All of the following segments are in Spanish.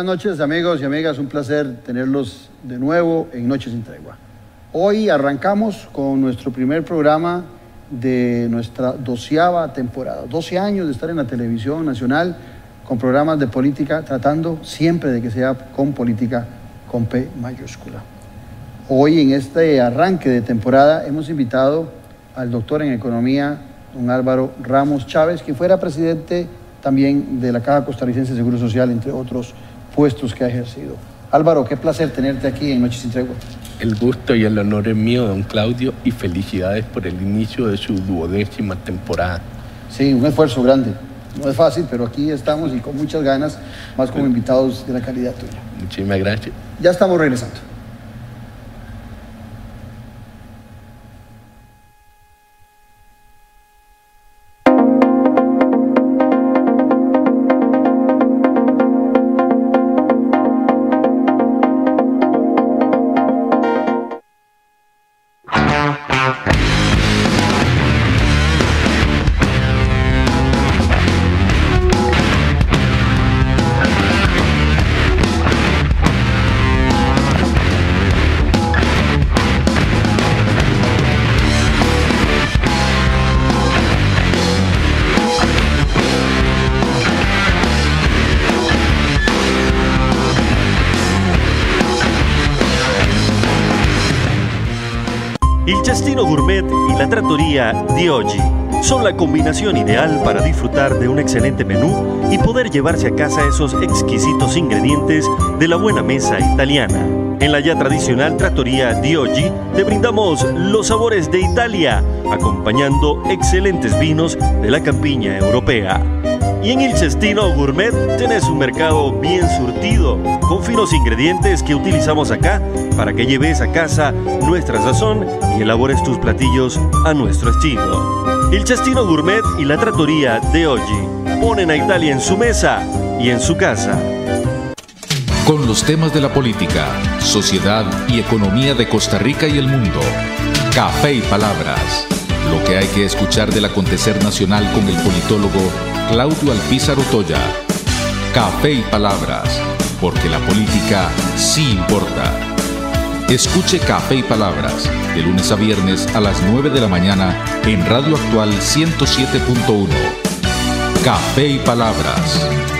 Buenas noches amigos y amigas, un placer tenerlos de nuevo en Noches sin Tregua. Hoy arrancamos con nuestro primer programa de nuestra doceava temporada. 12 años de estar en la televisión nacional con programas de política, tratando siempre de que sea con política con P mayúscula. Hoy en este arranque de temporada hemos invitado al doctor en economía, don Álvaro Ramos Chávez, quien fuera presidente también de la Caja Costarricense de Seguro Social, entre otros puestos que ha ejercido. Álvaro, qué placer tenerte aquí en Noches sin Tregua. El gusto y el honor es mío, don Claudio, y felicidades por el inicio de su duodécima temporada. Sí, un esfuerzo grande. No es fácil, pero aquí estamos y con muchas ganas, más como invitados de la calidad tuya. Muchísimas gracias. Ya estamos regresando. Il cestino gourmet y la trattoria di oggi son la combinación ideal para disfrutar de un excelente menú y poder llevarse a casa esos exquisitos ingredientes de la buena mesa italiana. En la ya tradicional trattoria di oggi te brindamos los sabores de Italia, acompañando excelentes vinos de la campiña europea. Y en el Cestino Gourmet tenés un mercado bien surtido, con finos ingredientes que utilizamos acá para que lleves a casa nuestra sazón y elabores tus platillos a nuestro estilo. El Cestino Gourmet y la trattoria de oggi ponen a Italia en su mesa y en su casa. Con los temas de la política, sociedad y economía de Costa Rica y el mundo. Café y palabras. Lo que hay que escuchar del acontecer nacional con el politólogo Claudio Alpizar Otoya. Café y palabras, porque la política sí importa. Escuche Café y Palabras de lunes a viernes a las 9 de la mañana en Radio Actual 107.1. Café y Palabras.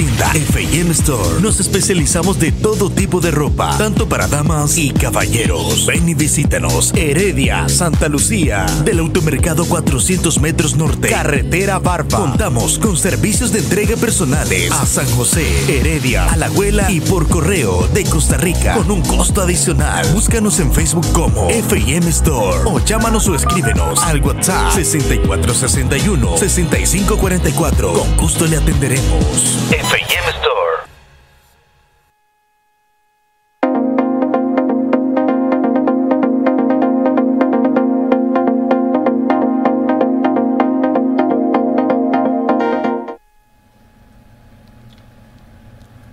Tienda F&M Store. Nos especializamos de todo tipo de ropa, tanto para damas y caballeros. Ven y visítanos. Heredia, Santa Lucía, del automercado 400 metros norte, carretera Barba. Contamos con servicios de entrega personales a San José, Heredia, Alajuela y por correo de Costa Rica con un costo adicional. Búscanos en Facebook como F&M Store o llámanos o escríbenos al WhatsApp 6461 6544. Con gusto le atenderemos.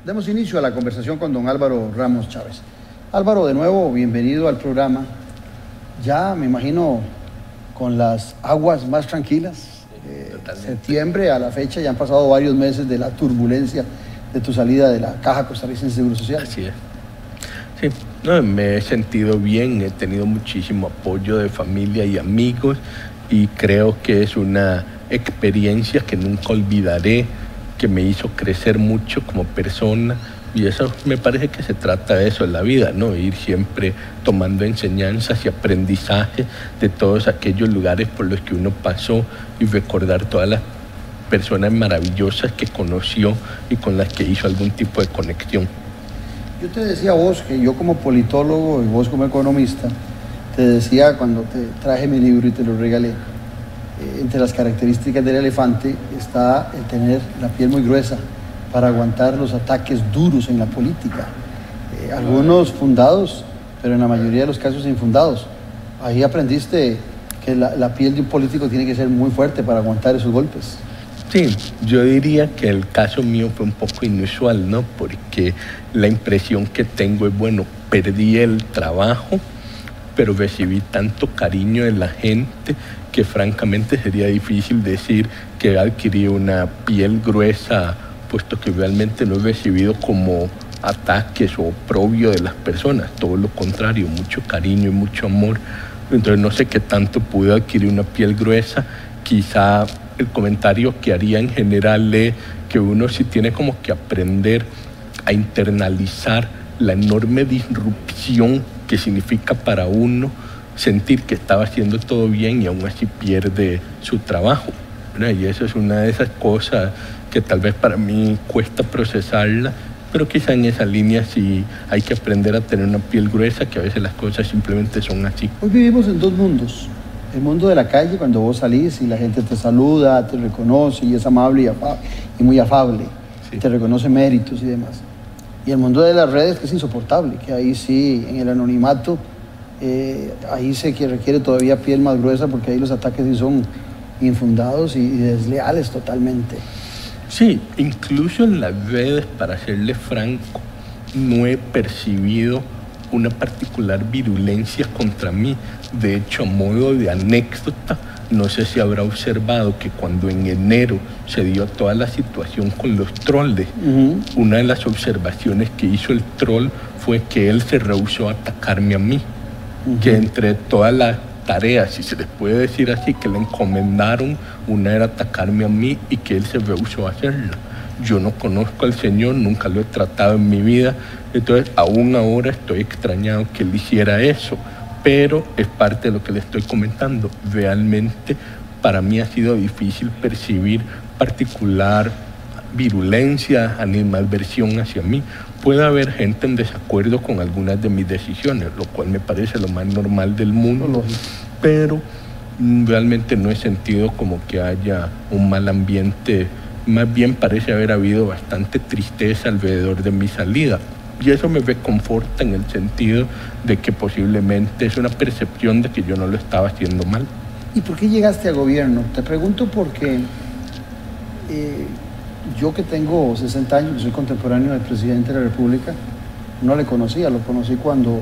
Demos inicio a la conversación con don Álvaro Ramos Chávez. Álvaro, de nuevo, bienvenido al programa. Ya me imagino con las aguas más tranquilas. Septiembre a la fecha ya han pasado varios meses de la turbulencia de tu salida de la Caja Costarricense de Seguro Social. Así es. Sí, no, me he sentido bien, he tenido muchísimo apoyo de familia y amigos y creo que es una experiencia que nunca olvidaré, que me hizo crecer mucho como persona y eso me parece que se trata de eso en la vida, ¿no? Ir siempre tomando enseñanzas y aprendizaje de todos aquellos lugares por los que uno pasó y recordar todas las personas maravillosas que conoció y con las que hizo algún tipo de conexión. Yo te decía a vos que yo como politólogo y vos como economista te decía cuando te traje mi libro y te lo regalé, eh, entre las características del elefante está el tener la piel muy gruesa para aguantar los ataques duros en la política. Eh, algunos fundados, pero en la mayoría de los casos infundados. Ahí aprendiste que la, la piel de un político tiene que ser muy fuerte para aguantar esos golpes. Sí, yo diría que el caso mío fue un poco inusual, ¿no? Porque la impresión que tengo es, bueno, perdí el trabajo, pero recibí tanto cariño de la gente que francamente sería difícil decir que adquirí una piel gruesa, puesto que realmente no he recibido como ataques o oprobio de las personas, todo lo contrario, mucho cariño y mucho amor. Entonces no sé qué tanto pude adquirir una piel gruesa, quizá el comentario que haría en general es que uno sí tiene como que aprender a internalizar la enorme disrupción que significa para uno sentir que estaba haciendo todo bien y aún así pierde su trabajo. Y eso es una de esas cosas que tal vez para mí cuesta procesarla, pero quizá en esa línea sí hay que aprender a tener una piel gruesa, que a veces las cosas simplemente son así. Hoy vivimos en dos mundos el mundo de la calle, cuando vos salís y la gente te saluda, te reconoce y es amable y, muy afable, te reconoce méritos y demás. Y el mundo de las redes que es insoportable, que ahí sí, en el anonimato, eh, ahí se que requiere todavía piel más gruesa porque ahí los ataques sí son infundados y, y desleales totalmente. Sí, incluso en las redes, para serle franco, no he percibido una particular virulencia contra mí. De hecho, a modo de anécdota, no sé si habrá observado que cuando en enero se dio toda la situación con los trolls, una de las observaciones que hizo el troll fue que él se rehusó a atacarme a mí. Que entre todas las tareas, si se les puede decir así, que le encomendaron, una era atacarme a mí y que él se rehusó a hacerlo. Yo no conozco al Señor, nunca lo he tratado en mi vida, entonces aún ahora estoy extrañado que él hiciera eso, pero es parte de lo que le estoy comentando. Realmente para mí ha sido difícil percibir particular virulencia, animadversión hacia mí. Puede haber gente en desacuerdo con algunas de mis decisiones, lo cual me parece lo más normal del mundo, pero realmente no he sentido como que haya un mal ambiente más bien parece haber habido bastante tristeza alrededor de mi salida. Y eso me reconforta en el sentido de que posiblemente es una percepción de que yo no lo estaba haciendo mal. ¿Y por qué llegaste a gobierno? Te pregunto porque eh, yo que tengo 60 años, soy contemporáneo del presidente de la República, no le conocía, lo conocí cuando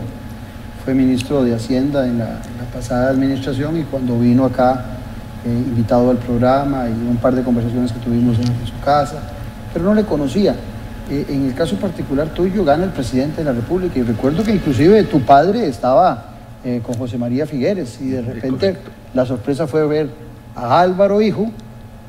fue ministro de Hacienda en la pasada administración y cuando vino acá eh, invitado al programa y un par de conversaciones que tuvimos en, su casa, pero no le conocía. Eh, en el caso particular tuyo gana el presidente de la República y recuerdo que inclusive tu padre estaba eh, con José María Figueres y de repente la sorpresa fue ver a Álvaro Hijo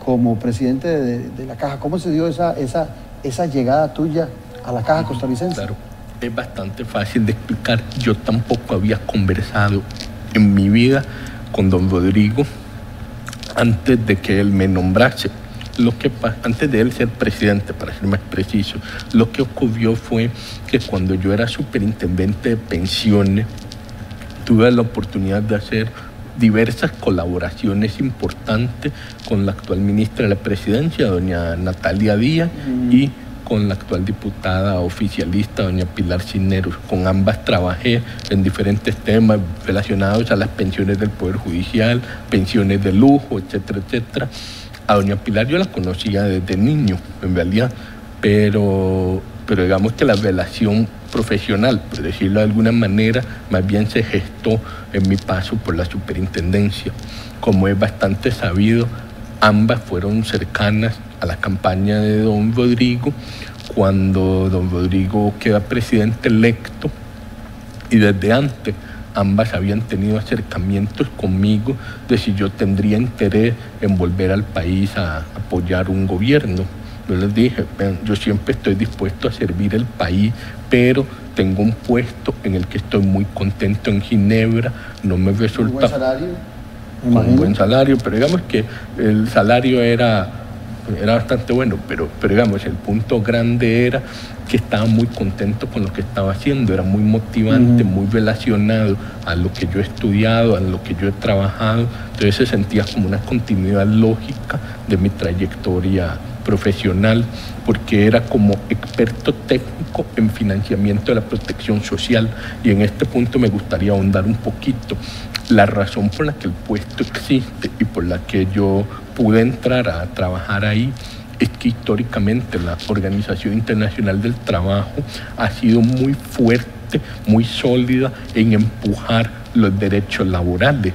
como presidente de, la Caja. ¿Cómo se dio esa, esa, esa llegada tuya a la Caja costarricense? Claro, es bastante fácil de explicar. Yo tampoco había conversado en mi vida con don Rodrigo antes de que él me nombrase. Lo que, antes de él ser presidente, para ser más preciso, lo que ocurrió fue que cuando yo era superintendente de pensiones, tuve la oportunidad de hacer diversas colaboraciones importantes con la actual ministra de la presidencia, doña Natalia Díaz, y con la actual diputada oficialista, doña Pilar Cisneros. Con ambas trabajé en diferentes temas relacionados a las pensiones del Poder Judicial, pensiones de lujo, etcétera, etcétera. A doña Pilar yo la conocía desde niño, en realidad, pero, pero digamos que la relación profesional, por decirlo de alguna manera, más bien se gestó en mi paso por la superintendencia. Como es bastante sabido, ambas fueron cercanas a la campaña de don Rodrigo, cuando don Rodrigo queda presidente electo y desde antes ambas habían tenido acercamientos conmigo de si yo tendría interés en volver al país a apoyar un gobierno. Yo les dije, yo siempre estoy dispuesto a servir el país, pero tengo un puesto en el que estoy muy contento en Ginebra, no me resulta... ¿Un buen salario? Con un buen salario, pero digamos que el salario era era bastante bueno, pero, pero digamos, el punto grande era que estaba muy contento con lo que estaba haciendo, era muy motivante, muy relacionado a lo que yo he estudiado, a lo que yo he trabajado, entonces se sentía como una continuidad lógica de mi trayectoria profesional, porque era como experto técnico en financiamiento de la protección social. Y en este punto me gustaría ahondar un poquito. La razón por la que el puesto existe y por la que yo pude entrar a trabajar ahí es que históricamente la Organización Internacional del Trabajo ha sido muy fuerte, muy sólida en empujar los derechos laborales,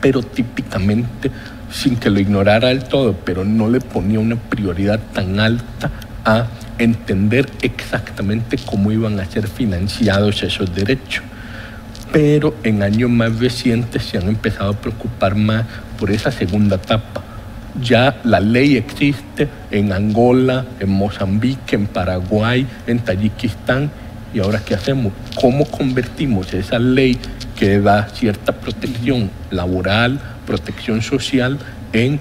pero típicamente sin que lo ignorara del todo, pero no le ponía una prioridad tan alta a entender exactamente cómo iban a ser financiados esos derechos. Pero en años más recientes se han empezado a preocupar más por esa segunda etapa. Ya la ley existe en Angola, en Mozambique, en Paraguay, en Tayikistán. ¿Y ahora qué hacemos? ¿Cómo convertimos esa ley que da cierta protección laboral, protección social en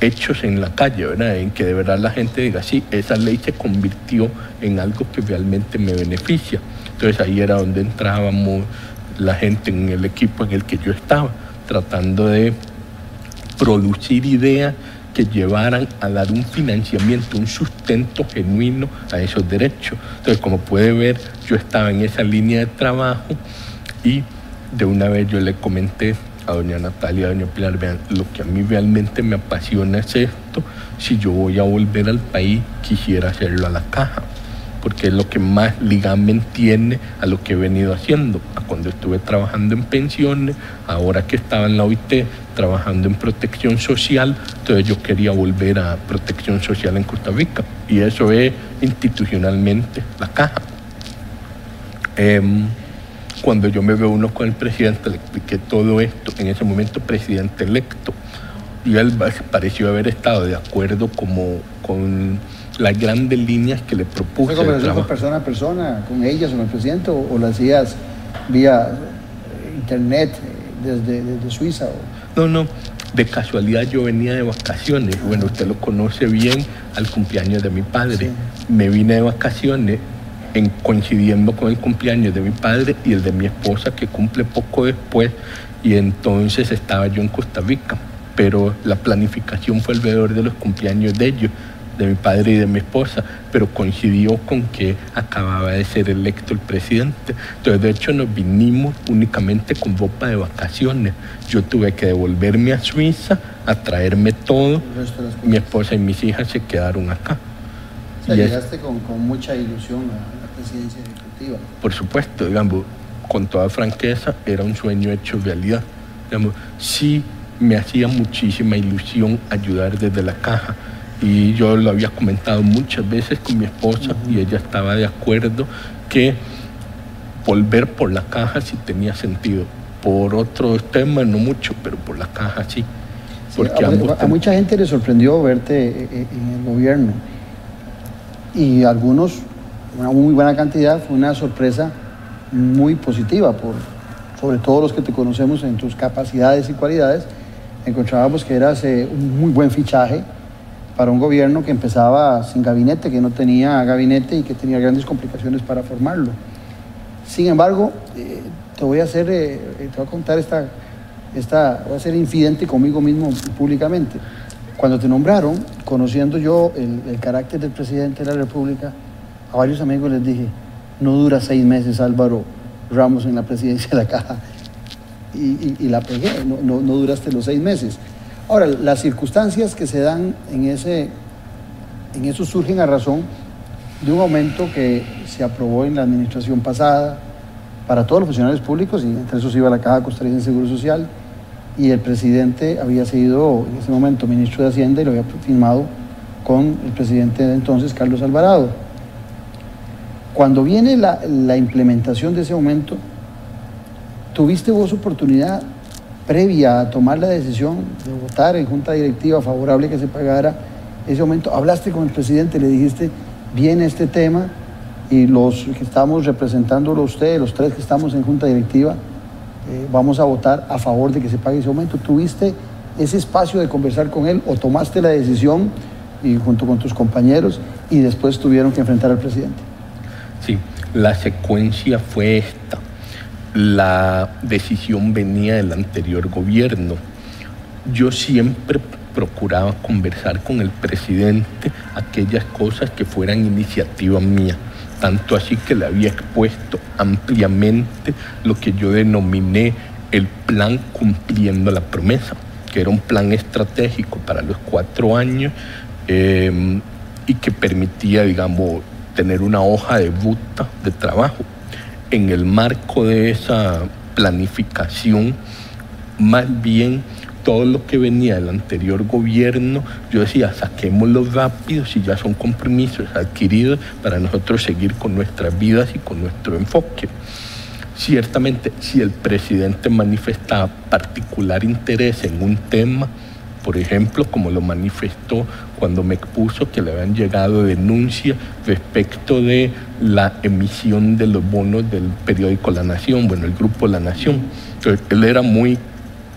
hechos en la calle, ¿verdad? En que de verdad la gente diga, sí, esa ley se convirtió en algo que realmente me beneficia. Entonces ahí era donde entrábamos la gente en el equipo en el que yo estaba, tratando de producir ideas que llevaran a dar un financiamiento, un sustento genuino a esos derechos. Entonces, como puede ver, yo estaba en esa línea de trabajo y de una vez yo le comenté a doña Natalia, a doña Pilar, vean, lo que a mí realmente me apasiona es esto, si yo voy a volver al país, quisiera hacerlo a la caja, porque es lo que más ligamen tiene a lo que he venido haciendo, a cuando estuve trabajando en pensiones, ahora que estaba en la OIT trabajando en protección social, entonces yo quería volver a protección social en Costa Rica, y eso es institucionalmente la caja. Em, cuando yo me uno con el presidente, le expliqué todo esto, en ese momento presidente electo, y él pareció haber estado de acuerdo como con las grandes líneas que le propuse. ¿Fue conversación persona a persona, con ellas o con el presidente, o, o lo hacías vía eh, internet eh, desde, desde Suiza? O? No, no, de casualidad yo venía de vacaciones, bueno, usted lo conoce bien, al cumpleaños de mi padre. Sí. Me vine de vacaciones en coincidiendo con el cumpleaños de mi padre y el de mi esposa que cumple poco después y entonces estaba yo en Costa Rica, pero la planificación fue alrededor de los cumpleaños de ellos, de mi padre y de mi esposa, pero coincidió con que acababa de ser electo el presidente. Entonces, de hecho, nos vinimos únicamente con ropa de vacaciones. Yo tuve que devolverme a Suiza, a traerme todo. Mi esposa y mis hijas se quedaron acá. O sea, llegaste es, con, con mucha ilusión a presidencia ejecutiva. Por supuesto, digamos, con toda franqueza, era un sueño hecho realidad. Digamos, sí me hacía muchísima ilusión ayudar desde la caja. Y yo lo había comentado muchas veces con mi esposa uh -huh. y ella estaba de acuerdo que volver por la caja sí tenía sentido. Por otros temas no mucho, pero por la caja sí. Porque a, mucha gente le sorprendió verte en el gobierno y algunos, una muy buena cantidad, fue una sorpresa muy positiva, por, sobre todo los que te conocemos en tus capacidades y cualidades, encontrábamos que eras eh, un muy buen fichaje para un gobierno que empezaba sin gabinete, que no tenía gabinete y que tenía grandes complicaciones para formarlo. Sin embargo, eh, te voy a hacer, eh, te voy a contar esta, esta, voy a ser infidente conmigo mismo públicamente. Cuando te nombraron, conociendo yo el, el, carácter del presidente de la República, a varios amigos les dije, no dura seis meses Álvaro Ramos en la presidencia de la Caja. Y, la pegué, no, no, no, duraste los seis meses. Ahora, las circunstancias que se dan en, ese, en eso surgen a razón de un aumento que se aprobó en la administración pasada para todos los funcionarios públicos, y entre esos iba la Caja Costarricense de Seguro Social, y el presidente había sido en ese momento ministro de Hacienda y lo había firmado con el presidente de entonces, Carlos Alvarado. Cuando viene la, implementación de ese aumento, ¿tuviste vos oportunidad previa a tomar la decisión de votar en junta directiva favorable que se pagara ese aumento? ¿Hablaste con el presidente, le dijiste, viene este tema y los que estamos representándolo usted, los tres que estamos en junta directiva, eh, vamos a votar a favor de que se pague ese aumento. ¿Tuviste ese espacio de conversar con él o tomaste la decisión y junto con tus compañeros y después tuvieron que enfrentar al presidente. La secuencia fue esta. La decisión venía del anterior gobierno. Yo siempre procuraba conversar con el presidente aquellas cosas que fueran iniciativa mía. Tanto así que le había expuesto ampliamente lo que yo denominé el plan cumpliendo la promesa, que era un plan estratégico para los cuatro años eh, y que permitía, digamos, tener una hoja de ruta de trabajo. En el marco de esa planificación, más bien todo lo que venía del anterior gobierno, yo decía, saquémoslo rápido si ya son compromisos adquiridos para nosotros seguir con nuestras vidas y con nuestro enfoque. Ciertamente, si el presidente manifestaba particular interés en un tema, por ejemplo, como lo manifestó cuando me expuso que le habían llegado denuncias respecto de la emisión de los bonos del periódico La Nación, bueno, el grupo La Nación. Él era muy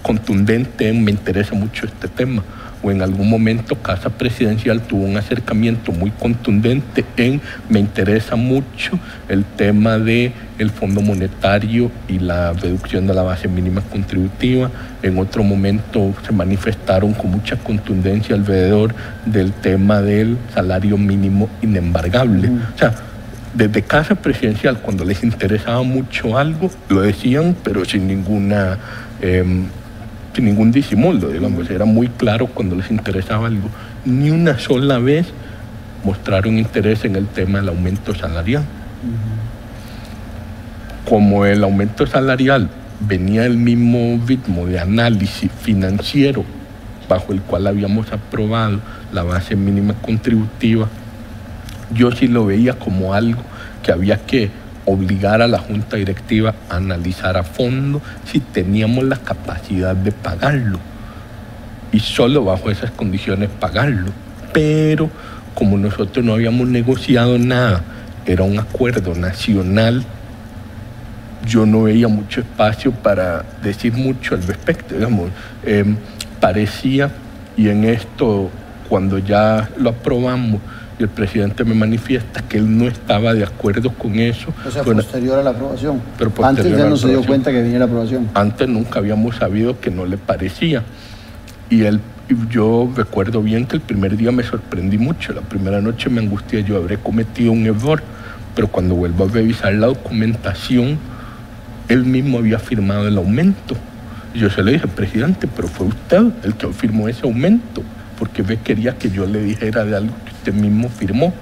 contundente en me interesa mucho este tema o en algún momento Casa Presidencial tuvo un acercamiento muy contundente en me interesa mucho el tema de el Fondo Monetario y la reducción de la base mínima contributiva. En otro momento se manifestaron con mucha contundencia alrededor del tema del salario mínimo inembargable. O sea, desde Casa Presidencial, cuando les interesaba mucho algo, lo decían, pero sin ninguna... Em, sin ningún disimulo, digamos, era muy claro cuando les interesaba algo. Ni una sola vez mostraron interés en el tema del aumento salarial. Como el aumento salarial venía del mismo ritmo de análisis financiero bajo el cual habíamos aprobado la base mínima contributiva, yo sí lo veía como algo que había que obligar a la junta directiva a analizar a fondo si teníamos la capacidad de pagarlo y solo bajo esas condiciones pagarlo. Pero como nosotros no habíamos negociado nada, era un acuerdo nacional, yo no veía mucho espacio para decir mucho al respecto. Digamos, em, parecía, y en esto, cuando ya lo aprobamos, el presidente me manifiesta que él no estaba de acuerdo con eso. O sea, posterior a la aprobación. Pero Antes ya no se dio cuenta que venía la aprobación. Antes nunca habíamos sabido que no le parecía. Y él, yo recuerdo bien que el primer día me sorprendí mucho. La primera noche me angustié, yo habré cometido un error. Pero cuando vuelvo a revisar la documentación, él mismo había firmado el aumento. Y yo se le dije, presidente, pero fue usted el que firmó ese aumento, porque ve quería que yo le dijera de algo usted mismo firmó.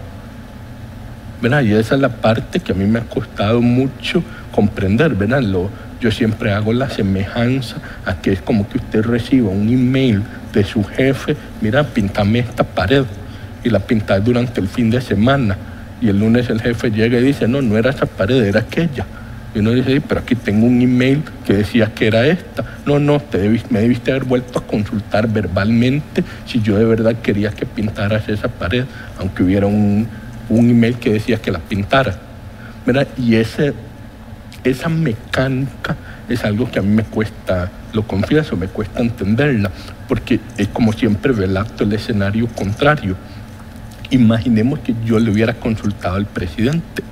¿Verdad? Y esa es la parte que a mí me ha costado mucho comprender. ¿verdad? Lo, yo siempre hago la semejanza a que es como que usted reciba un email de su jefe, mira, pintame esta pared y la pintas durante el fin de semana. Y el lunes el jefe llega y dice, no, no era esa pared, era aquella. Y uno dice, pero aquí tengo un email que decía que era esta. No, no, te me debiste haber vuelto a consultar verbalmente si yo de verdad quería que pintaras esa pared, aunque hubiera un, email que decía que la pintara. Y ese, esa mecánica es algo que a mí me cuesta, lo confieso, me cuesta entenderla, porque es como siempre relato el escenario contrario. Imaginemos que yo le hubiera consultado al presidente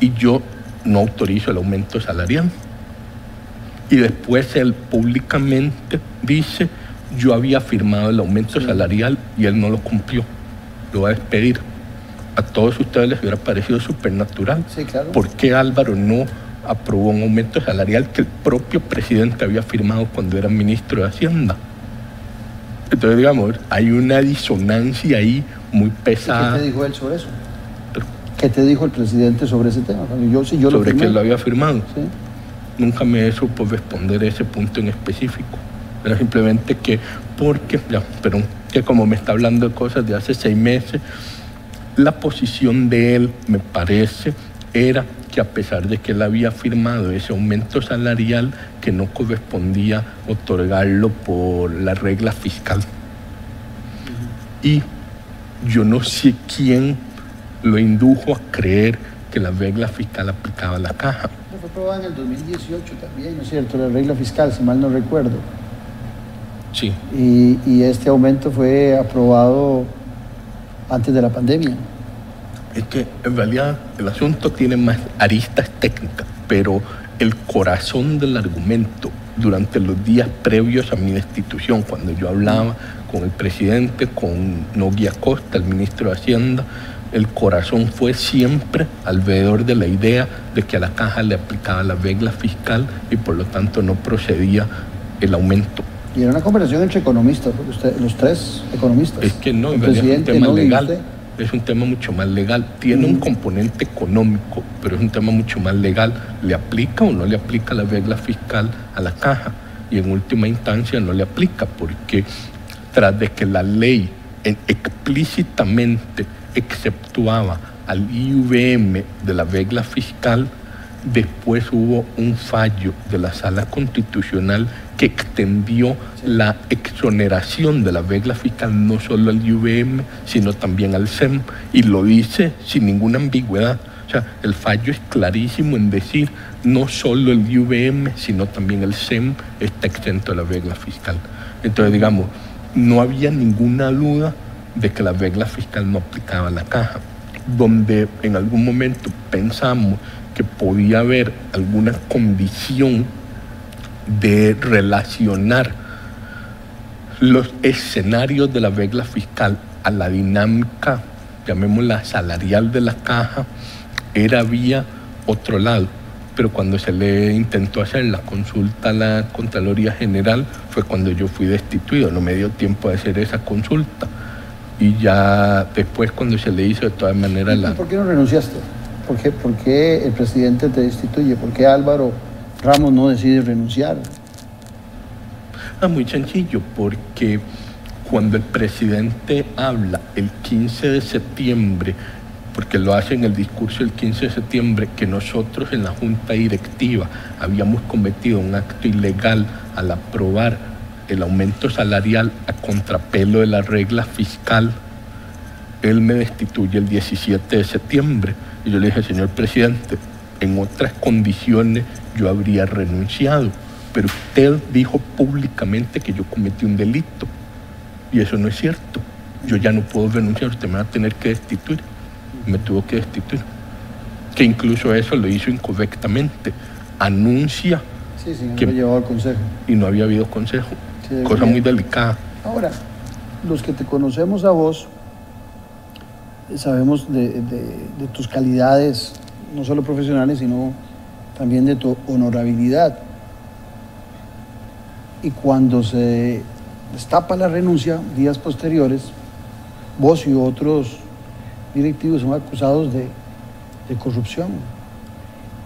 y yo no autorizo el aumento salarial. Y después él públicamente dice, yo había firmado el aumento salarial y él no lo cumplió. Lo va a despedir. A todos ustedes les hubiera parecido supernatural. Sí, claro. ¿Por qué Álvaro no aprobó un aumento salarial que el propio presidente había firmado cuando era ministro de Hacienda? Entonces, digamos, hay una disonancia ahí muy pesada. ¿Qué te dijo él sobre eso? ¿Qué te dijo el presidente sobre ese tema? Yo, yo sobre que él lo había firmado. Nunca me supo responder ese punto en específico. Era simplemente que, porque, ya, pero que como me está hablando de cosas de hace seis meses, la posición de él, me parece, era que a pesar de que él había firmado ese aumento salarial, que no correspondía otorgarlo por la regla fiscal. Y yo no sé quién lo indujo a creer que la regla fiscal aplicaba la caja. Fue aprobada en el 2018 también, ¿no es cierto? La regla fiscal, si mal no recuerdo. Sí. Y, y este aumento fue aprobado antes de la pandemia. Es que en realidad el asunto tiene más aristas técnicas, pero el corazón del argumento durante los días previos a mi destitución, cuando yo hablaba con el presidente, con Nogui Acosta, el ministro de Hacienda, el corazón fue siempre alrededor de la idea de que a la caja le aplicaba la regla fiscal y por lo tanto no procedía el aumento. Y era una conversación entre economistas, usted- los tres economistas. Es que no, El en realidad es un presidente, tema y legal. usted. Es un tema mucho más legal. Tiene un componente económico, pero es un tema mucho más legal. ¿Le aplica o no le aplica la regla fiscal a la caja? Y en última instancia no le aplica, porque tras de que la ley en- explícitamente exceptuaba al IVM de la regla fiscal, después hubo un fallo de la sala constitucional que extendió la exoneración de la regla fiscal no solo al IVM, sino también al SEM, y lo dice sin ninguna ambigüedad. O sea, el fallo es clarísimo en decir no solo el IVM, sino también el SEM está exento de la regla fiscal. Entonces, digamos, no había ninguna duda de que la regla fiscal no aplicaba a la caja, donde en algún momento pensamos que podía haber alguna condición de relacionar los escenarios de la regla fiscal a la dinámica, llamémosla salarial de la caja, era vía otro lado. Pero cuando se le intentó hacer la consulta a la Contraloría General fue cuando yo fui destituido, no me dio tiempo de hacer esa consulta. Y ya después cuando se le hizo de todas maneras ¿Y la... por qué no renunciaste? ¿Por qué, por qué el presidente te destituye? ¿Por qué Álvaro Ramos no decide renunciar? Ah, muy sencillo, porque cuando el presidente habla el 15 de septiembre, porque lo hace en el discurso el 15 de septiembre, que nosotros en la Junta Directiva habíamos cometido un acto ilegal al aprobar el aumento salarial a contrapelo de la regla fiscal, él me destituye el 17 de septiembre. Y yo le dije, señor presidente, en otras condiciones yo habría renunciado, pero usted dijo públicamente que yo cometí un delito. Y eso no es cierto. Yo ya no puedo renunciar, usted me va a tener que destituir. Me tuvo que destituir. Que incluso eso lo hizo incorrectamente. Anuncia Sí, sí, no ¿Quién? lo llevó al consejo. y no había habido consejo. Sí, Cosa muy delicada. Ahora, los que te conocemos a vos, eh, sabemos de, de- de tus calidades, no solo profesionales, sino también de tu honorabilidad. Y cuando se destapa la renuncia, días posteriores, vos y otros directivos son acusados de, de corrupción.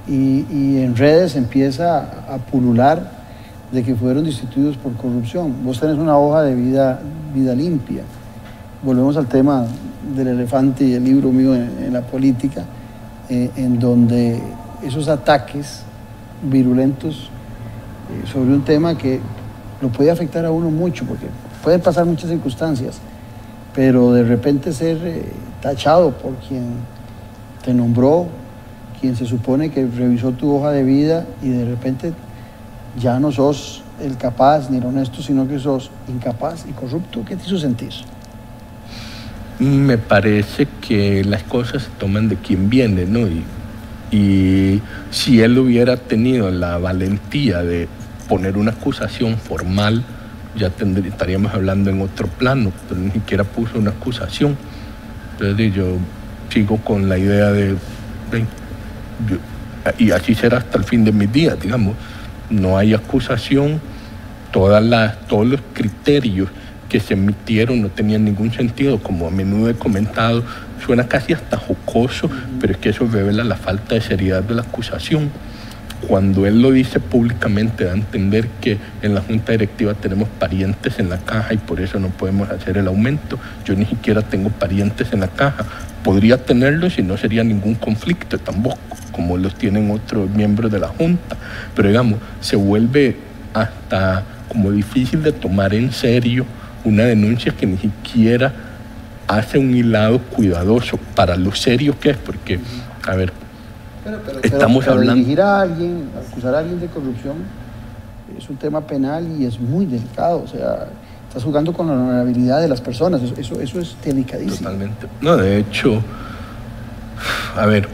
Y, y en redes empieza a pulular de que fueron destituidos por corrupción. Vos tenés una hoja de vida, vida limpia. Volvemos al tema del elefante y el libro mío en, la política, eh, en donde esos ataques virulentos eh, sobre un tema que lo puede afectar a uno mucho, porque pueden pasar muchas circunstancias, pero de repente ser eh, tachado por quien te nombró, quien se supone que revisó tu hoja de vida y de repente ya no sos el capaz ni el honesto, sino que sos incapaz y corrupto. ¿Qué te hizo sentir? Me parece que las cosas se toman de quien viene, ¿no? Y, y si él hubiera tenido la valentía de poner una acusación formal, ya tendrí- estaríamos hablando en otro plano, pero ni siquiera puso una acusación. Entonces yo sigo con la idea de, de- yo- y así será hasta el fin de mis días, digamos. No hay acusación, todos los criterios que se emitieron no tenían ningún sentido, como a menudo he comentado, suena casi hasta jocoso, pero es que eso revela la falta de seriedad de la acusación. Cuando él lo dice públicamente, da a entender que en la junta directiva tenemos parientes en la caja y por eso no podemos hacer el aumento. Yo ni siquiera tengo parientes en la caja. Podría tenerlos y no sería ningún conflicto tampoco, como los tienen otros miembros de la junta. Pero digamos, se vuelve hasta como difícil de tomar en serio una denuncia que ni siquiera hace un hilado cuidadoso para lo serio que es, porque, a ver, Pero, pero- Estamos pero hablando- dirigir a alguien, acusar a alguien de corrupción, es un tema penal y es muy delicado. O sea, estás jugando con la honorabilidad de las personas. Eso, eso es delicadísimo. Totalmente. No, de hecho, a ver,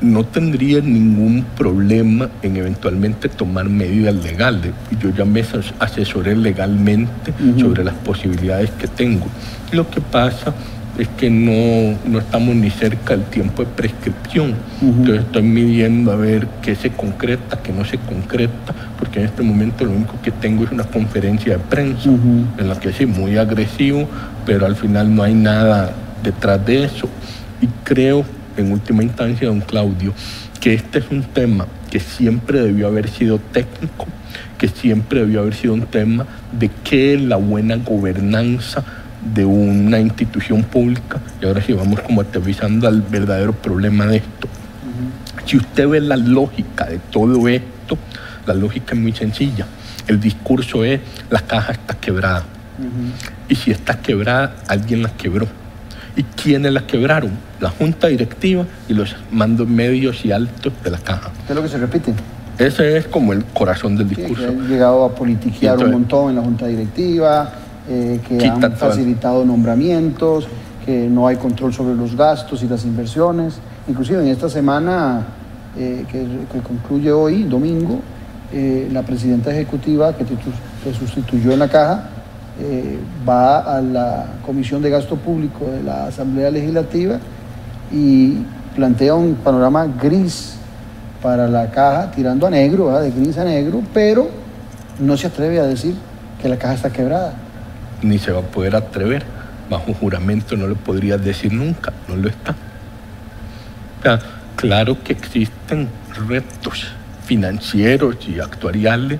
no tendría ningún problema en eventualmente tomar medidas legales. Yo ya me asesoré legalmente sobre las posibilidades que tengo. Lo que pasa es que no, no estamos ni cerca del tiempo de prescripción. Entonces estoy midiendo a ver qué se concreta, qué no se concreta, porque en este momento lo único que tengo es una conferencia de prensa en la que sí, muy agresivo, pero al final no hay nada detrás de eso. Y creo, en última instancia, don Claudio, que este es un tema que siempre debió haber sido técnico, que siempre debió haber sido un tema de qué es la buena gobernanza de una institución pública y ahora sí vamos como aterrizando al verdadero problema de esto. Si usted ve la lógica de todo esto, la lógica es muy sencilla. El discurso es la caja está quebrada. Y si está quebrada, alguien la quebró. ¿Y quiénes la quebraron? La junta directiva y los mandos medios y altos de la caja. ¿Qué es lo que se repite? Ese es como el corazón del discurso. han llegado a politiquear un montón en la junta directiva, eh, que han facilitado nombramientos, que no hay control sobre los gastos y las inversiones. Inclusive en esta semana eh, que, concluye hoy, domingo, eh, la presidenta ejecutiva que te, sustituyó en la caja va a la Comisión de Gasto Público de la Asamblea Legislativa y plantea un panorama gris para la caja, tirando a negro, de gris a negro, pero no se atreve a decir que la caja está quebrada ni se va a poder atrever. Bajo juramento no lo podría decir nunca, no lo está. claro que existen retos financieros y actuariales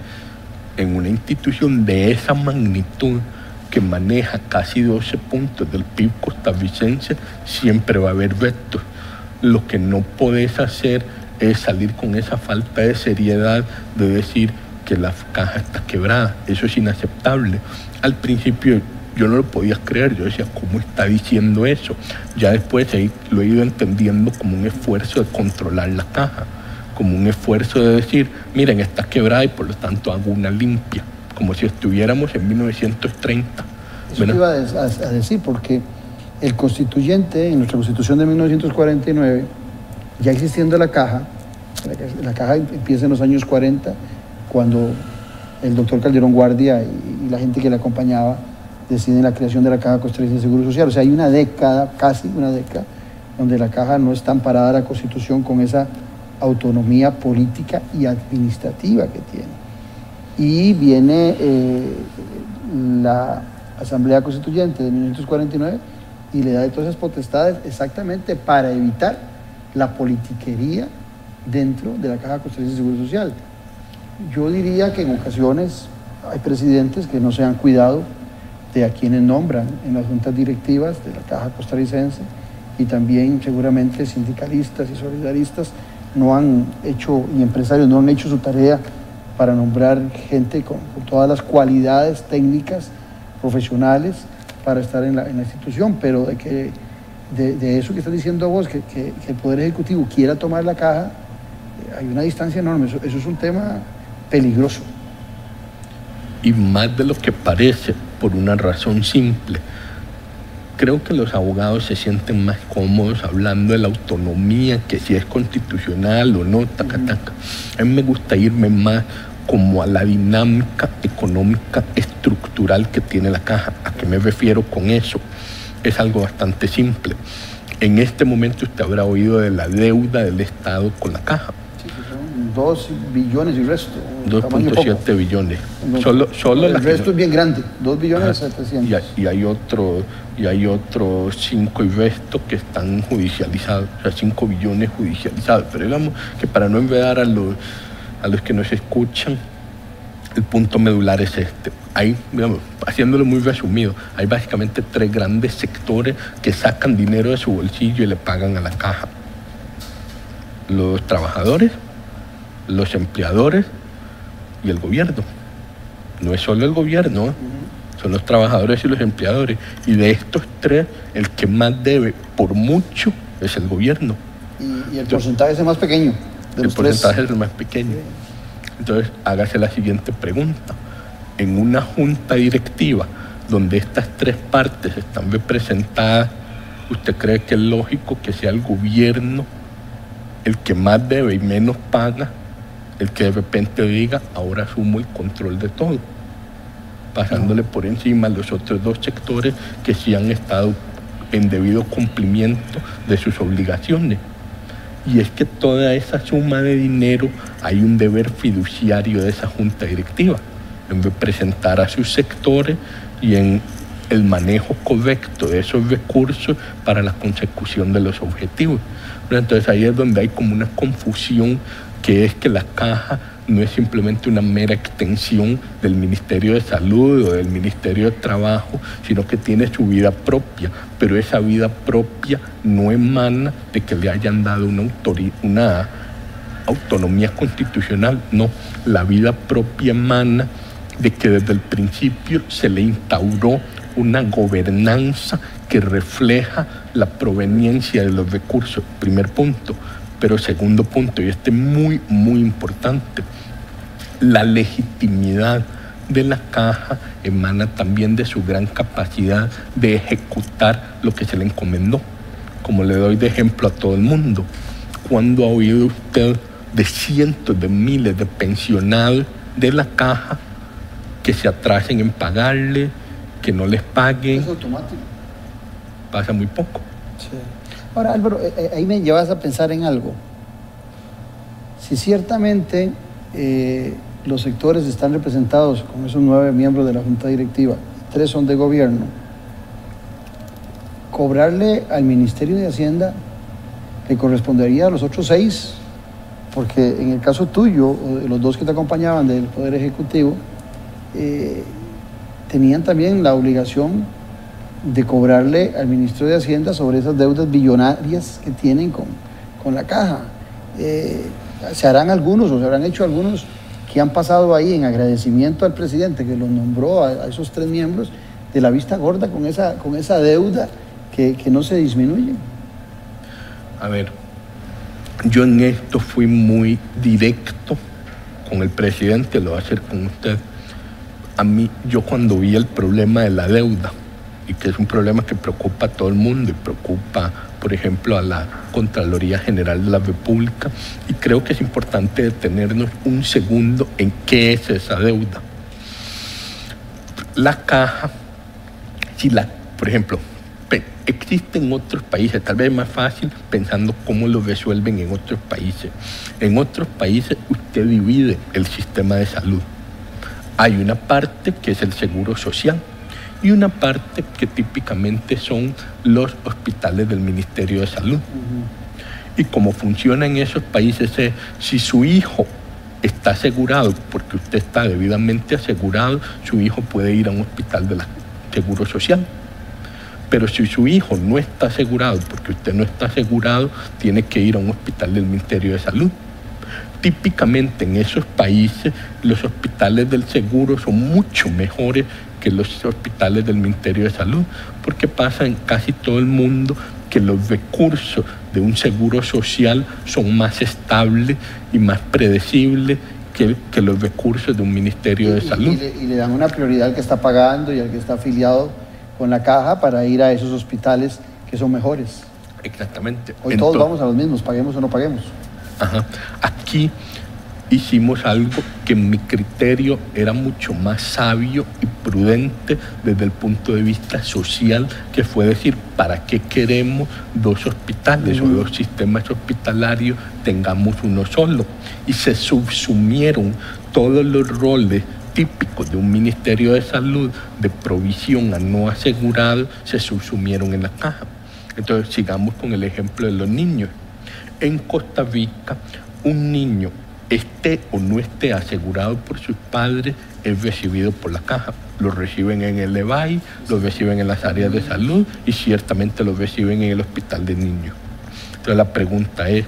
en una institución de esa magnitud que maneja casi 12 puntos del PIB costarricense, siempre va a haber retos. Lo que no podés hacer es salir con esa falta de seriedad de decir que la caja está quebrada. Eso es inaceptable al principio yo no lo podía creer, yo decía, ¿cómo está diciendo eso? Ya después lo he ido entendiendo como un esfuerzo de controlar la caja, como un esfuerzo de decir, miren, está quebrada y por lo tanto hago una limpia, como si estuviéramos en 1930. Eso te iba a decir, porque el constituyente, en nuestra constitución de 1949, ya existiendo la caja, la caja empieza en los años 40, cuando el doctor Calderón Guardia y, la gente que le acompañaba deciden la creación de la Caja Costarricense de Seguro Social. O sea, hay una década, casi una década, donde la Caja no está amparada a la Constitución con esa autonomía política y administrativa que tiene. Y viene eh, la Asamblea Constituyente de 1949 y le da todas esas potestades exactamente para evitar la politiquería dentro de la Caja Costarricense de Seguro Social. Yo diría que en ocasiones hay presidentes que no se han cuidado de a quienes nombran en las juntas directivas de la Caja Costarricense y también seguramente sindicalistas y solidaristas no han hecho, y empresarios no han hecho su tarea para nombrar gente con, todas las cualidades técnicas, profesionales, para estar en la, institución, pero de que de, eso que estás diciendo vos, que, el Poder Ejecutivo quiera tomar la caja, eh, hay una distancia enorme, eso es un tema peligroso. Y más de lo que parece, por una razón simple. Creo que los abogados se sienten más cómodos hablando de la autonomía, que si es constitucional o no, taca, taca. A mí me gusta irme más como a la dinámica económica estructural que tiene la caja. ¿A qué me refiero con eso? Es algo bastante simple. En este momento usted habrá oído de la deuda del Estado con la caja. 2 billones y resto. 2.7 billones. solo, solo el resto es bien grande, 2 billones 700. Y, hay otro y hay otros 5 y resto que están judicializados, o sea, 5 billones judicializados. Pero digamos que para no envedar a los, a los que nos escuchan, el punto medular es este. Hay, digamos, haciéndolo muy resumido, hay básicamente tres grandes sectores que sacan dinero de su bolsillo y le pagan a la caja. Los trabajadores, los empleadores y el gobierno. No es solo el gobierno, son los trabajadores y los empleadores. Y de estos tres, el que más debe por mucho es el gobierno. Y, el porcentaje es el más pequeño. el porcentaje es el más pequeño. Entonces, hágase la siguiente pregunta. En una junta directiva donde estas tres partes están representadas, ¿usted cree que es lógico que sea el gobierno el que más debe y menos paga, el que de repente diga, ahora asumo el control de todo, pasándole por encima a los otros dos sectores que sí han estado en debido cumplimiento de sus obligaciones? Y es que toda esa suma de dinero hay un deber fiduciario de esa junta directiva, en representar a sus sectores y en el manejo correcto de esos recursos para la consecución de los objetivos. Entonces ahí es donde hay como una confusión que es que la caja no es simplemente una mera extensión del Ministerio de Salud o del Ministerio de Trabajo, sino que tiene su vida propia, pero esa vida propia no emana de que le hayan dado una, una autonomía constitucional, no, la vida propia emana de que desde el principio se le instauró una gobernanza que refleja la proveniencia de los recursos, primer punto. Pero segundo punto, y este es muy, muy importante, la legitimidad de la caja emana también de su gran capacidad de ejecutar lo que se le encomendó. Como le doy de ejemplo a todo el mundo, cuando ha oído usted de cientos de miles de pensionados de la caja que se atrasen en pagarle, que no les paguen. Es automático. Pasa muy poco. Ahora, Álvaro, eh, eh, ahí me llevas a pensar en algo. Si ciertamente eh, los sectores están representados con esos nueve miembros de la Junta Directiva, tres son de gobierno, cobrarle al Ministerio de Hacienda le correspondería a los otros seis, porque en el caso tuyo, los dos que te acompañaban del Poder Ejecutivo, tenían también la obligación de cobrarle al ministro de Hacienda sobre esas deudas billonarias que tienen con, con la caja. Eh, se harán algunos o se habrán hecho algunos que han pasado ahí en agradecimiento al presidente que los nombró a, esos tres miembros de la vista gorda con esa, con esa deuda que, que no se disminuye. A ver, yo en esto fui muy directo con el presidente, lo voy a hacer con usted. A mí, yo cuando vi el problema de la deuda, y que es un problema que preocupa a todo el mundo y preocupa, por ejemplo, a la Contraloría General de la República. Y creo que es importante detenernos un segundo en qué es esa deuda. La caja, si la, por ejemplo, existen otros países, tal vez es más fácil pensando cómo lo resuelven en otros países. En otros países usted divide el sistema de salud. Hay una parte que es el seguro social y una parte que típicamente son los hospitales del Ministerio de Salud. Y como funciona en esos países es, si su hijo está asegurado, porque usted está debidamente asegurado, su hijo puede ir a un hospital del Seguro Social. Pero si su hijo no está asegurado, porque usted no está asegurado, tiene que ir a un hospital del Ministerio de Salud. Típicamente en esos países los hospitales del seguro son mucho mejores que los hospitales del Ministerio de Salud, porque pasa en casi todo el mundo que los recursos de un seguro social son más estables y más predecibles que, que los recursos de un Ministerio de Salud. Y, le, dan una prioridad al que está pagando y al que está afiliado con la caja para ir a esos hospitales que son mejores. Exactamente. Hoy todos vamos a los mismos, paguemos o no paguemos. Ajá. Aquí hicimos algo que en mi criterio era mucho más sabio y prudente desde el punto de vista social, que fue decir, ¿para qué queremos dos hospitales o dos sistemas hospitalarios? Tengamos uno solo. Y se subsumieron todos los roles típicos de un Ministerio de Salud de provisión a no asegurado, se subsumieron en la caja. Entonces sigamos con el ejemplo de los niños. En Costa Rica, un niño esté o no esté asegurado por sus padres, es recibido por la caja. Lo reciben en el EBAI, lo reciben en las áreas de salud y ciertamente lo reciben en el hospital de niños. Entonces la pregunta es,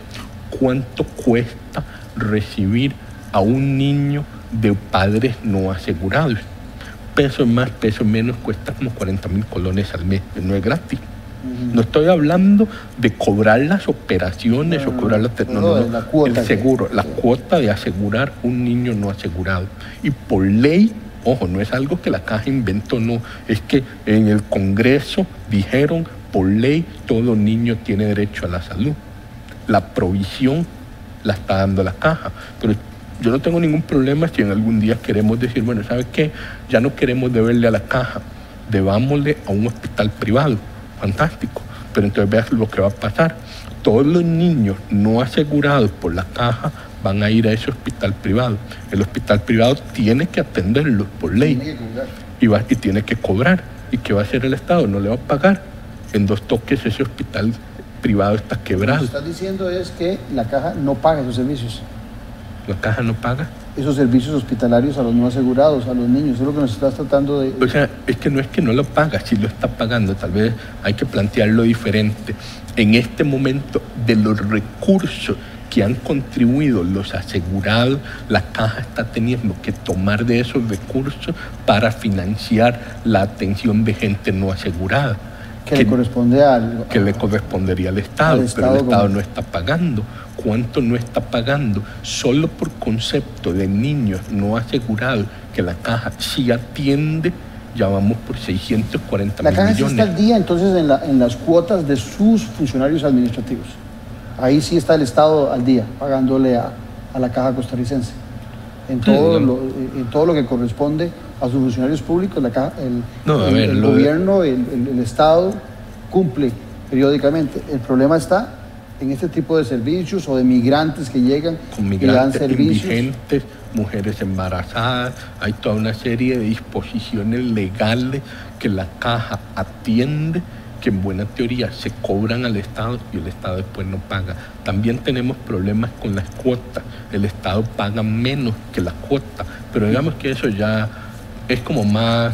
¿cuánto cuesta recibir a un niño de padres no asegurados? Peso más, peso menos, cuesta como 40 mil colones al mes, no es gratis. No estoy hablando de cobrar las operaciones o cobrar la, te- no, no, la cuota. el seguro, la cuota de asegurar un niño no asegurado. Y por ley, ojo, no es algo que la caja inventó, no, es que en el Congreso dijeron por ley todo niño tiene derecho a la salud. La provisión la está dando la caja, pero yo no tengo ningún problema si en algún día queremos decir, bueno, ¿sabe qué? Ya no queremos deberle a la caja, debámosle a un hospital privado, fantástico. Pero entonces veas lo que va a pasar. Todos los niños no asegurados por la caja van a ir a ese hospital privado. El hospital privado tiene que atenderlos por ley Tiene y, va, y tiene que cobrar. ¿Y qué va a hacer el Estado? No le va a pagar. En dos toques ese hospital privado está Lo que quebrado. estás diciendo es que la caja no paga esos servicios. La caja no paga. Esos servicios hospitalarios a los no asegurados, a los niños. Eso es lo que nos estás tratando de... O sea, es que no es que no lo paga, si lo está pagando, tal vez hay que plantearlo diferente. En este momento, de los recursos que han contribuido los asegurados, la caja está teniendo que tomar de esos recursos para financiar la atención de gente no asegurada. que le corresponde al... que le correspondería al Estado, Al pero el Estado Estado como- no está pagando. ¿Cuánto no está pagando? Solo por concepto de niños no asegurados que la caja sí atiende, ya vamos por 640 La mil caja sí millones. está al día entonces en, la- en las cuotas de sus funcionarios administrativos. Ahí sí está el Estado al día, pagándole a, a la caja costarricense. En todo, no. lo, en todo lo que corresponde a sus funcionarios públicos, la caja, el, No, a el- ver, el lo de- gobierno, el Estado cumple periódicamente. El problema está en este tipo de servicios o de migrantes que llegan con y dan migrantes, servicios. indigentes, mujeres embarazadas, hay toda una serie de disposiciones legales que la caja atiende, que en buena teoría se cobran al Estado y el Estado después no paga. También tenemos problemas con las cuotas, el Estado paga menos que las cuotas, pero digamos que eso ya es como más,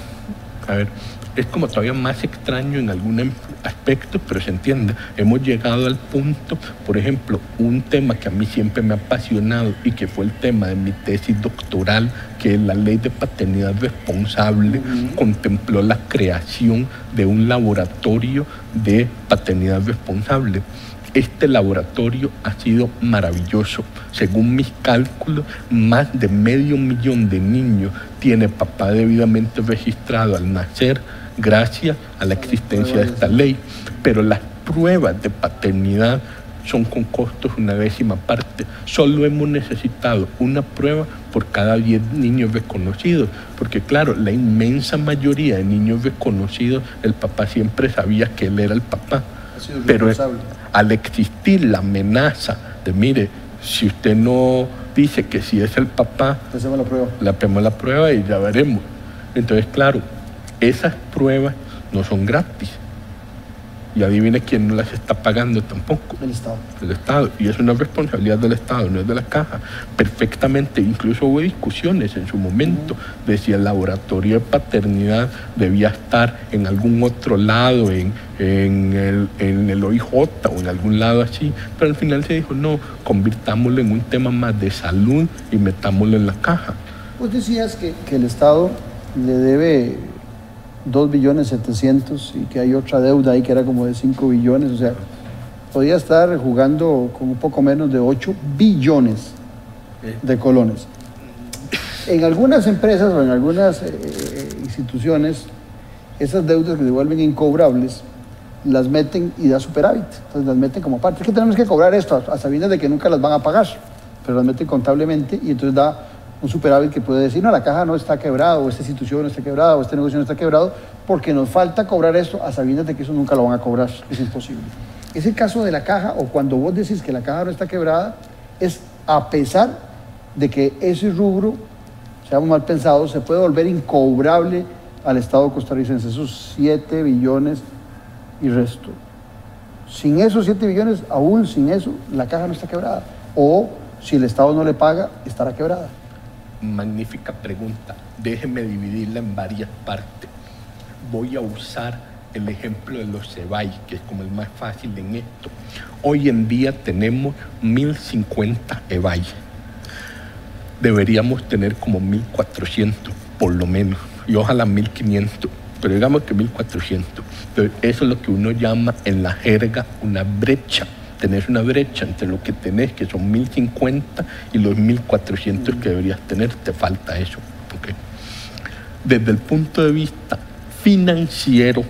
a ver, es como todavía más extraño en algún em- aspecto, pero se entiende. Hemos llegado al punto, por ejemplo, un tema que a mí siempre me ha apasionado y que fue el tema de mi tesis doctoral, que es la ley de paternidad responsable, contempló la creación de un laboratorio de paternidad responsable. Este laboratorio ha sido maravilloso. Según mis cálculos, más de medio millón de niños tiene papá debidamente registrado al nacer gracias a la existencia de esta ley. Pero las pruebas de paternidad son con costos una décima parte. Solo hemos necesitado una prueba por cada 10 niños reconocidos, porque claro, la inmensa mayoría de niños reconocidos, el papá siempre sabía que él era el papá. Pero al existir la amenaza de, mire, si usted no dice que sí es el papá, Hacemos la prueba. le hacemos la prueba y ya veremos. Entonces, claro, esas pruebas no son gratis. Y adivine quién no las está pagando tampoco del Estado. el Estado y es una responsabilidad del Estado, no es de la caja. Perfectamente, incluso hubo discusiones en su momento de si el laboratorio de paternidad debía estar en algún otro lado, en, en el, en el OIJ o en algún lado así, pero al final se dijo, no, convirtámoslo en un tema más de salud y metámoslo en la caja. Vos decías que, que el Estado le debe 2 billones 700 y que hay otra deuda ahí que era como de 5 billones, o sea, podía estar jugando con un poco menos de 8 billones de colones. En algunas empresas o en algunas eh, instituciones, esas deudas que se vuelven incobrables, las meten y da superávit, entonces las meten como parte. Es que tenemos que cobrar esto a, a sabiendas de que nunca las van a pagar, pero las meten contablemente y entonces da un superávit que puede decir, no, la caja no está quebrada, o esta institución no está quebrada, o este negocio no está quebrado, porque nos falta cobrar esto a sabiendas de que eso nunca lo van a cobrar, es imposible. Es el caso de la caja, o cuando vos decís que la caja no está quebrada, es a pesar de que ese rubro, seamos mal pensados, se puede volver incobrable al Estado costarricense, esos 7 billones y resto. Sin esos 7 billones, aún sin eso, la caja no está quebrada. O si el Estado no le paga, estará quebrada. Magnífica pregunta. Déjeme dividirla en varias partes. Voy a usar el ejemplo de los CEBAI, que es como el más fácil en esto. Hoy en día tenemos 1050 EBAI. Deberíamos tener como 1400, por lo menos, y ojalá 1500. pero digamos que 1400. Entonces, eso es lo que uno llama en la jerga una brecha. Tenés una brecha entre lo que tenés, que son 1050, y los 1400 que deberías tener, te falta eso. ¿ok? Desde el punto de vista financiero,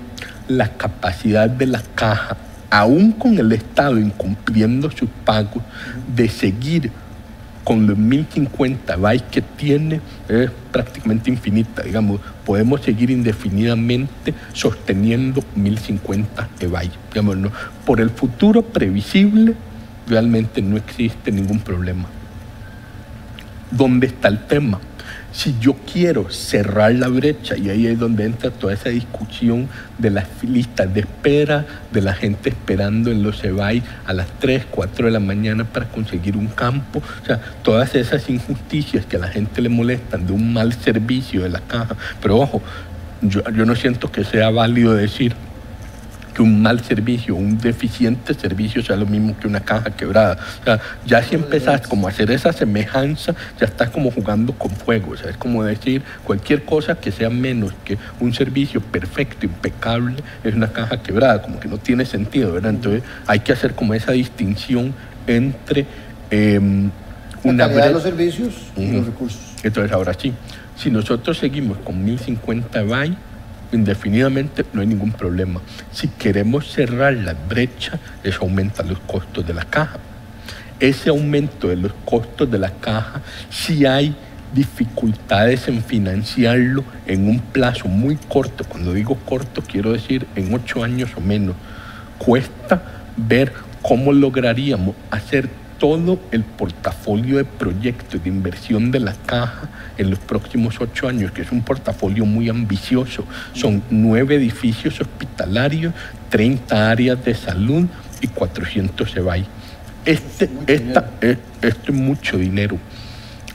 la capacidad de la caja, aún con el Estado incumpliendo sus pagos, de seguir con los 1050 bytes que tiene es prácticamente infinita. Digamos, podemos seguir indefinidamente sosteniendo 1050 bytes. Por el futuro previsible, realmente no existe ningún problema. ¿Dónde está el tema? Si yo quiero cerrar la brecha, y ahí es donde entra toda esa discusión de las listas de espera, de la gente esperando en los EBAI a las 3, 4 de la mañana para conseguir un campo, o sea, todas esas injusticias que a la gente le molestan de un mal servicio de la caja. Pero ojo, yo, yo no siento que sea válido decir que un mal servicio, un deficiente servicio sea lo mismo que una caja quebrada. O sea, ya si empezás como a hacer esa semejanza, ya estás como jugando con fuego. O sea, es como decir cualquier cosa que sea menos que un servicio perfecto, impecable, es una caja quebrada, como que no tiene sentido, ¿verdad? Entonces hay que hacer como esa distinción entre eh, una calidad de los servicios y Ujú. los recursos. Entonces ahora sí, si nosotros seguimos con 1050 bytes, indefinidamente no hay ningún problema. Si queremos cerrar la brecha, eso aumenta los costos de la caja. Ese aumento de los costos de la caja, si hay dificultades en financiarlo en un plazo muy corto, cuando digo corto quiero decir en ocho años o menos, cuesta ver cómo lograríamos hacer todo el portafolio de proyectos de inversión de la caja en los próximos ocho años, que es un portafolio muy ambicioso. Son nueve edificios hospitalarios, 30 áreas de salud y 400 EBAI. Este, esta, es- esto es mucho dinero.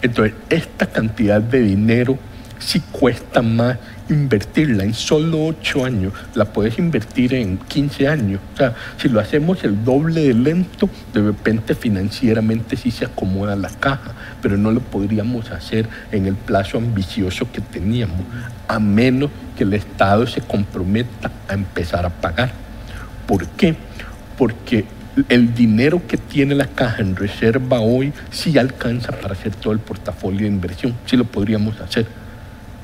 Entonces, esta cantidad de dinero sí cuesta más invertirla en solo 8 años, la puedes invertir en 15 años. O sea, si lo hacemos el doble de lento, de repente financieramente sí se acomoda la caja, pero no lo podríamos hacer en el plazo ambicioso que teníamos, a menos que el Estado se comprometa a empezar a pagar. ¿Por qué? Porque el dinero que tiene la caja en reserva hoy sí alcanza para hacer todo el portafolio de inversión, sí lo podríamos hacer.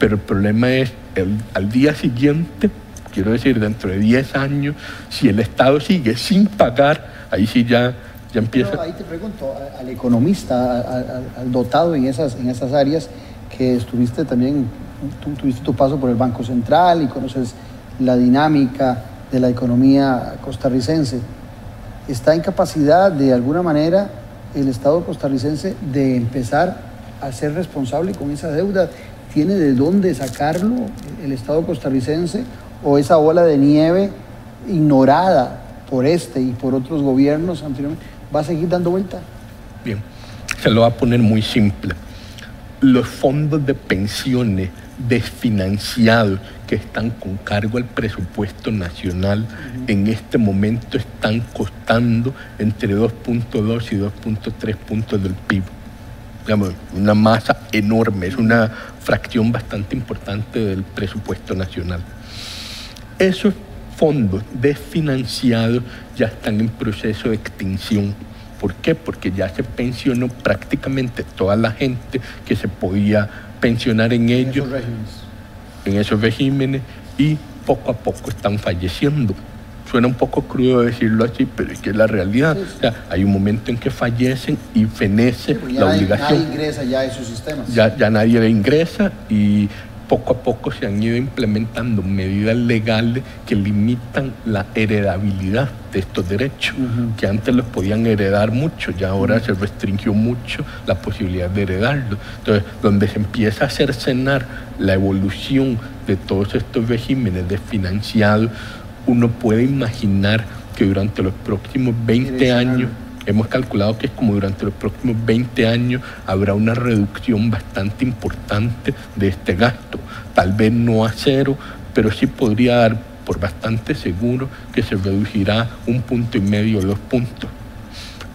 Pero el problema es, el- al día siguiente, quiero decir, dentro de 10 años, si el Estado sigue sin pagar, ahí sí ya, ya empieza... Pero ahí te pregunto, al economista, al dotado en esas, en esas áreas, que estuviste también, tú tuviste tu paso por el Banco Central y conoces la dinámica de la economía costarricense. ¿Está en capacidad de alguna manera el Estado costarricense de empezar a ser responsable con esa deuda? ¿Tiene de dónde sacarlo el Estado costarricense o esa bola de nieve ignorada por este y por otros gobiernos anteriormente va a seguir dando vuelta? Bien, se lo va a poner muy simple. Los fondos de pensiones desfinanciados que están con cargo al presupuesto nacional en este momento están costando entre 2.2 y 2.3 puntos del PIB. Digamos, una masa enorme, es una fracción bastante importante del presupuesto nacional. Esos fondos desfinanciados ya están en proceso de extinción. ¿Por qué? Porque ya se pensionó prácticamente toda la gente que se podía pensionar en ellos, esos regímenes. en esos regímenes, y poco a poco están falleciendo. Suena un poco crudo decirlo así, pero es que es la realidad. Sí, sí. O sea, hay un momento en que fallecen y fenece ya la obligación nadie ingresa ya a esos sistemas. ya, ya nadie le ingresa y poco a poco se han ido implementando medidas legales que limitan la heredabilidad de estos derechos, que antes los podían heredar mucho, ya ahora se restringió mucho la posibilidad de heredarlos. Entonces, donde se empieza a cercenar la evolución de todos estos regímenes desfinanciados, uno puede imaginar que durante los próximos 20 Direccionarlo. años Hemos calculado que es como durante los próximos 20 años habrá una reducción bastante importante de este gasto. Tal vez no a cero, pero sí podría dar por bastante seguro que se reducirá un punto y medio o dos puntos.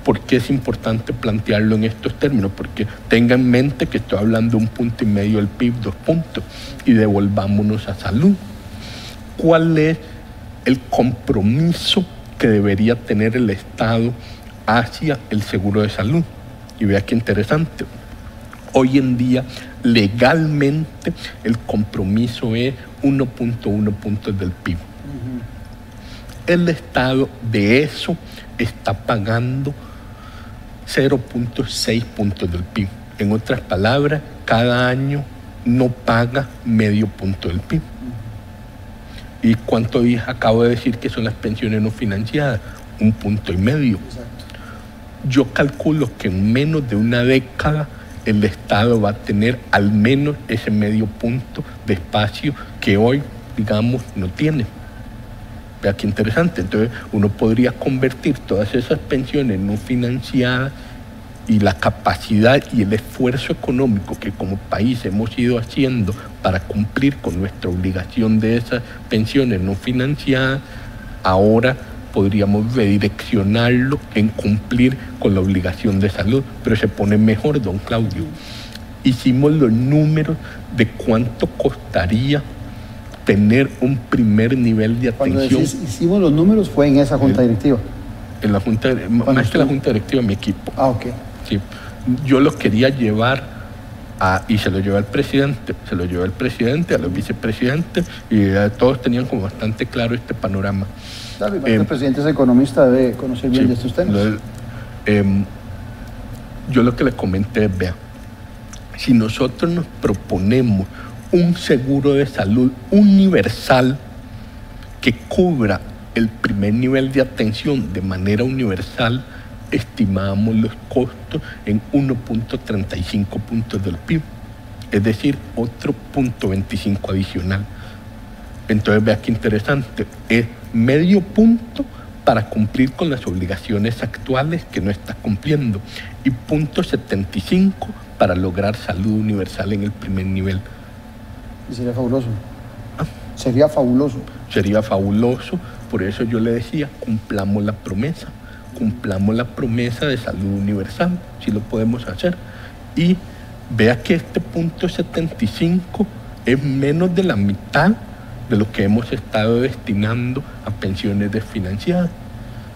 ¿Por qué es importante plantearlo en estos términos? Porque tenga en mente que estoy hablando de un punto y medio del PIB, dos puntos, y devolvámonos a salud. cuál es el compromiso que debería tener el Estado hacia el seguro de salud. Y vea qué interesante. Hoy en día, legalmente, el compromiso es 1.1 puntos del PIB. El Estado de eso está pagando 0.6 puntos del PIB. En otras palabras, cada año no paga medio punto del PIB. ¿Y cuánto acabo de decir que son las pensiones no financiadas? Un punto y medio. Yo calculo que en menos de una década el Estado va a tener al menos ese medio punto de espacio que hoy, digamos, no tiene. Vea qué interesante. Entonces, uno podría convertir todas esas pensiones no financiadas y la capacidad y el esfuerzo económico que como país hemos ido haciendo para cumplir con nuestra obligación de esas pensiones no financiadas, ahora podríamos redireccionarlo en cumplir con la obligación de salud, pero se pone mejor, don Claudio. Hicimos los números de cuánto costaría tener un primer nivel de atención. hicimos los números fue en esa junta directiva. En la junta, más que la junta directiva, mi equipo. Ah, ok. Sí. Yo lo quería llevar a, y se lo llevó al presidente, se lo llevó al presidente, a los vicepresidentes, y eh, todos tenían como bastante claro este panorama. Claro, el em, presidente es economista, debe conocer bien de estos temas. Em, yo lo que le comenté es, vea, si nosotros nos proponemos un seguro de salud universal que cubra el primer nivel de atención de manera universal, estimamos los costos en 1.35 puntos del PIB, es decir, otro punto 25 adicional. Entonces vea qué interesante, es medio punto para cumplir con las obligaciones actuales que no está cumpliendo y punto 75 para lograr salud universal en el primer nivel. sería fabuloso. Ah. Sería fabuloso. Sería fabuloso, por eso yo le decía, cumplamos la promesa cumplamos la promesa de salud universal, si lo podemos hacer. Y vea que este punto 75 es menos de la mitad de lo que hemos estado destinando a pensiones desfinanciadas.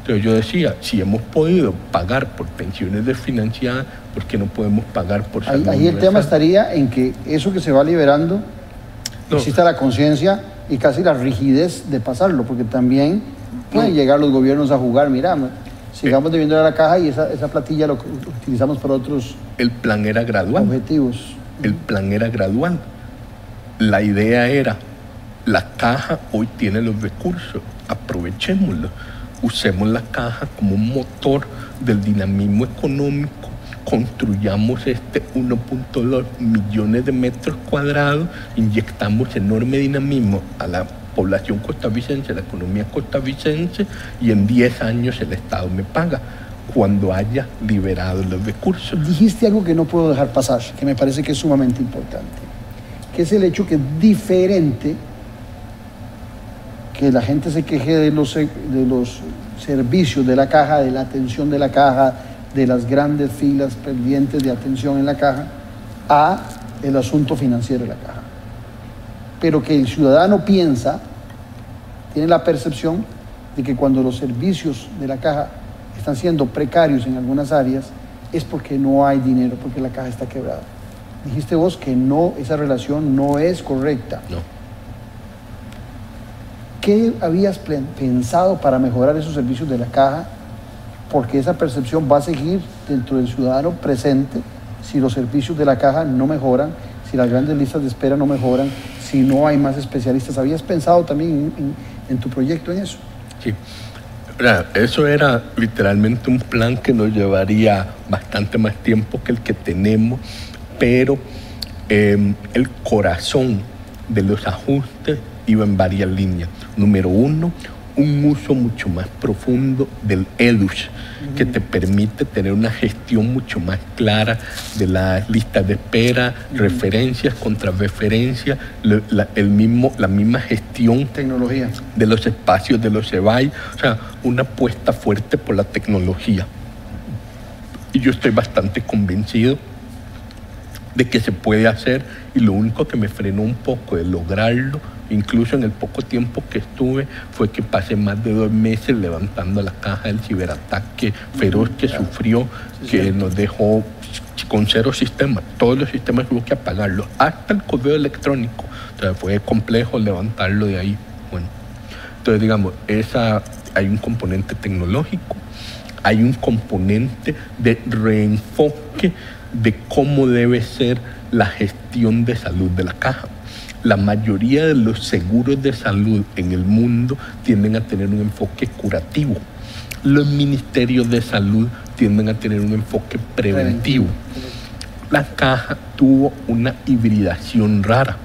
Entonces yo decía, si hemos podido pagar por pensiones desfinanciadas, ¿por qué no podemos pagar por salud Ahí, ahí el tema estaría en que eso que se va liberando, exista la conciencia y casi la rigidez de pasarlo, porque también pueden llegar los gobiernos a jugar, mira, sigamos debiendo a la caja y esa, esa platilla lo utilizamos para otros El plan era gradual. Objetivos. El plan era gradual. La idea era, la caja hoy tiene los recursos, aprovechémoslo. Usemos la caja como un motor del dinamismo económico, construyamos este 1.2 millones de metros cuadrados, inyectamos enorme dinamismo a la población costarricense, la economía costarricense, y en 10 años el Estado me paga cuando haya liberado los recursos. Dijiste algo que no puedo dejar pasar, que me parece que es sumamente importante, que es el hecho que es diferente que la gente se queje de los, de los servicios de la caja, de la atención de la caja, de las grandes filas pendientes de atención en la caja, a el asunto financiero de la caja pero que el ciudadano piensa, tiene la percepción de que cuando los servicios de la caja están siendo precarios en algunas áreas, es porque no hay dinero, porque la caja está quebrada. Dijiste vos que no, esa relación no es correcta. No. ¿Qué habías pensado para mejorar esos servicios de la caja? Porque esa percepción va a seguir dentro del ciudadano presente si los servicios de la caja no mejoran, si las grandes listas de espera no mejoran, si no hay más especialistas. ¿Habías pensado también en, tu proyecto en eso? Sí. Eso era literalmente un plan que nos llevaría bastante más tiempo que el que tenemos, pero em, el corazón de los ajustes iba en varias líneas. Número uno, un uso mucho más profundo del EDUS, que te permite tener una gestión mucho más clara de las listas de espera, referencias, contrarreferencias, la, el mismo, la misma gestión tecnología. de los espacios de los EBAI, o sea, una apuesta fuerte por la tecnología. Y yo estoy bastante convencido de que se puede hacer y lo único que me frenó un poco de lograrlo, incluso en el poco tiempo que estuve, fue que pasé más de dos meses levantando la caja del ciberataque feroz que sufrió, que nos dejó con cero sistemas. Todos los sistemas hubo que apagarlos, hasta el correo electrónico. Entonces fue complejo levantarlo de ahí. Bueno, entonces digamos, esa, hay un componente tecnológico, hay un componente de reenfoque de cómo debe ser la gestión de salud de la caja. La mayoría de los seguros de salud en el mundo tienden a tener un enfoque curativo. Los ministerios de salud tienden a tener un enfoque preventivo. La caja tuvo una hibridación rara.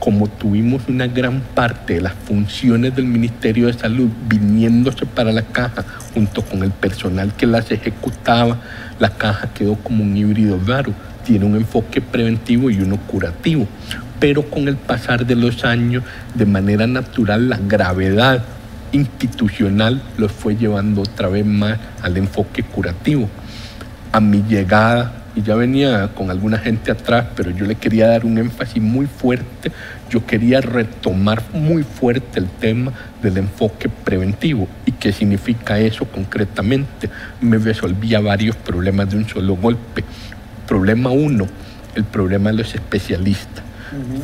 Como tuvimos una gran parte de las funciones del Ministerio de Salud viniéndose para la caja junto con el personal que las ejecutaba, la caja quedó como un híbrido raro. Tiene un enfoque preventivo y uno curativo. Pero con el pasar de los años, de manera natural, la gravedad institucional los fue llevando otra vez más al enfoque curativo. A mi llegada, y ya venía con alguna gente atrás, pero yo le quería dar un énfasis muy fuerte, yo quería retomar muy fuerte el tema del enfoque preventivo. ¿Y qué significa eso concretamente? Me resolvía varios problemas de un solo golpe. Problema uno, el problema de los especialistas.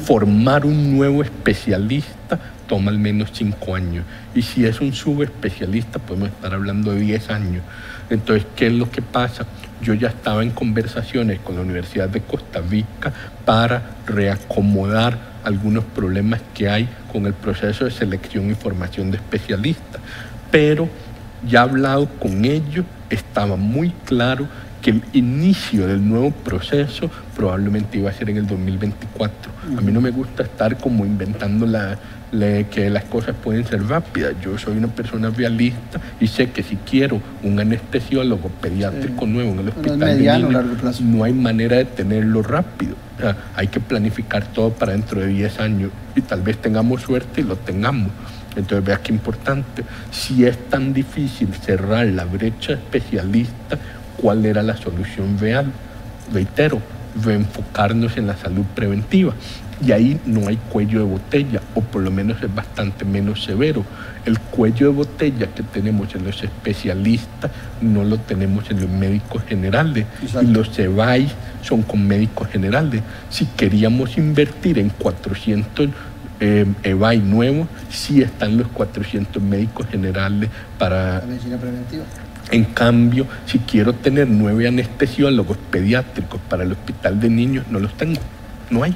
Formar un nuevo especialista toma al menos cinco años. Y si es un subespecialista, podemos estar hablando de 10 años. Entonces, ¿qué es lo que pasa? Yo ya estaba en conversaciones con la Universidad de Costa Rica para reacomodar algunos problemas que hay con el proceso de selección y formación de especialistas. Pero ya hablado con ellos, estaba muy claro que el inicio del nuevo proceso probablemente iba a ser en el 2024. A mí no me gusta estar como inventando la, que las cosas pueden ser rápidas. Yo soy una persona realista y sé que si quiero un anestesiólogo pediátrico nuevo en el hospital de no hay manera de tenerlo rápido. hay que planificar todo para dentro de 10 años y tal vez tengamos suerte y lo tengamos. Entonces vea qué importante. Si es tan difícil cerrar la brecha especialista, ¿cuál era la solución real? Reitero, reenfocarnos en la salud preventiva. Y ahí no hay cuello de botella, o por lo menos es bastante menos severo. El cuello de botella que tenemos en los especialistas no lo tenemos en los médicos generales. Y los EBAI son con médicos generales. Si queríamos invertir en 400 eh, EBAI nuevos, sí están los 400 médicos generales para... La medicina preventiva. En cambio, si quiero tener nueve anestesiólogos pediátricos para el hospital de niños, no los tengo, no hay.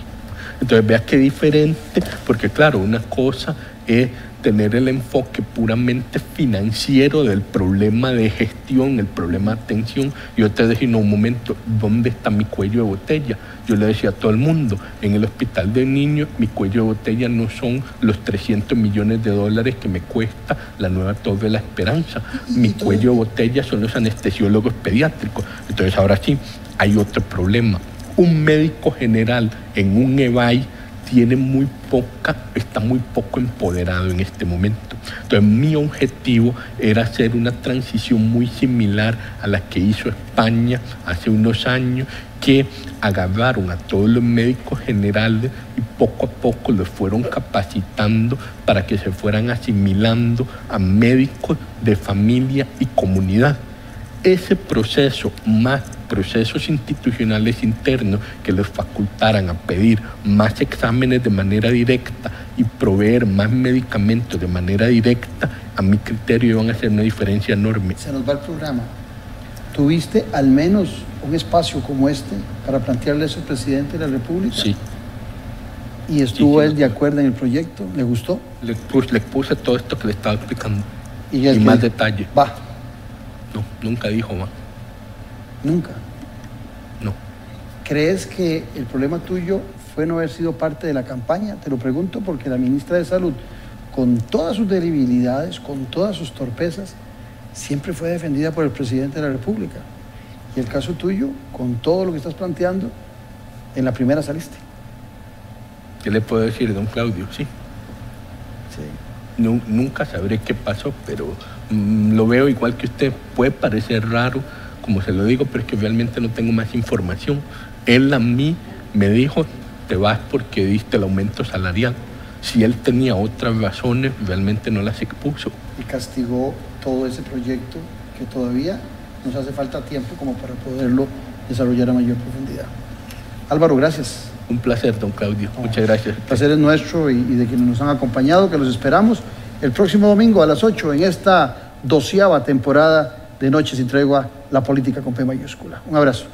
Entonces vea qué diferente, porque claro, una cosa es tener el enfoque puramente financiero del problema de gestión, el problema de atención. Yo te decía, no, un momento, ¿dónde está mi cuello de botella? Yo le decía a todo el mundo, en el hospital de niños, mi cuello de botella no son los 300 millones de dólares que me cuesta la nueva Torre de la Esperanza. Mi cuello de botella son los anestesiólogos pediátricos. Entonces, ahora sí, hay otro problema. Un médico general en un EVAI tiene muy poca, está muy poco empoderado en este momento. Entonces mi objetivo era hacer una transición muy similar a la que hizo España hace unos años, que agarraron a todos los médicos generales y poco a poco los fueron capacitando para que se fueran asimilando a médicos de familia y comunidad. Ese proceso más procesos institucionales internos que les facultaran a pedir más exámenes de manera directa y proveer más medicamentos de manera directa, a mi criterio iban a hacer una diferencia enorme. Se nos va el programa. ¿Tuviste al menos un espacio como este para plantearle eso al presidente de la República? Sí. ¿Y estuvo él de acuerdo en el proyecto? ¿Le gustó? Le puse, le puse todo esto que le estaba explicando. Y, más detalle. Va. No, nunca dijo más. Nunca. No. ¿Crees que el problema tuyo fue no haber sido parte de la campaña? Te lo pregunto porque la ministra de Salud, con todas sus debilidades, con todas sus torpezas, siempre fue defendida por el presidente de la República. Y el caso tuyo, con todo lo que estás planteando, en la primera saliste. ¿Qué le puedo decir, don Claudio? Sí. sí. nunca sabré qué pasó, pero mm, lo veo igual que usted. Puede parecer raro como se lo digo, pero es que realmente no tengo más información. Él a mí me dijo, te vas porque diste el aumento salarial. Si él tenía otras razones, realmente no las expuso. Y castigó todo ese proyecto que todavía nos hace falta tiempo como para poderlo desarrollar a mayor profundidad. Álvaro, gracias. Un placer, don Claudio. Muchas gracias. El placer es nuestro y, y de quienes nos han acompañado, que los esperamos el próximo domingo a las 8 en esta doceava temporada de Noches sin Tregua, la política con P mayúscula. Un abrazo.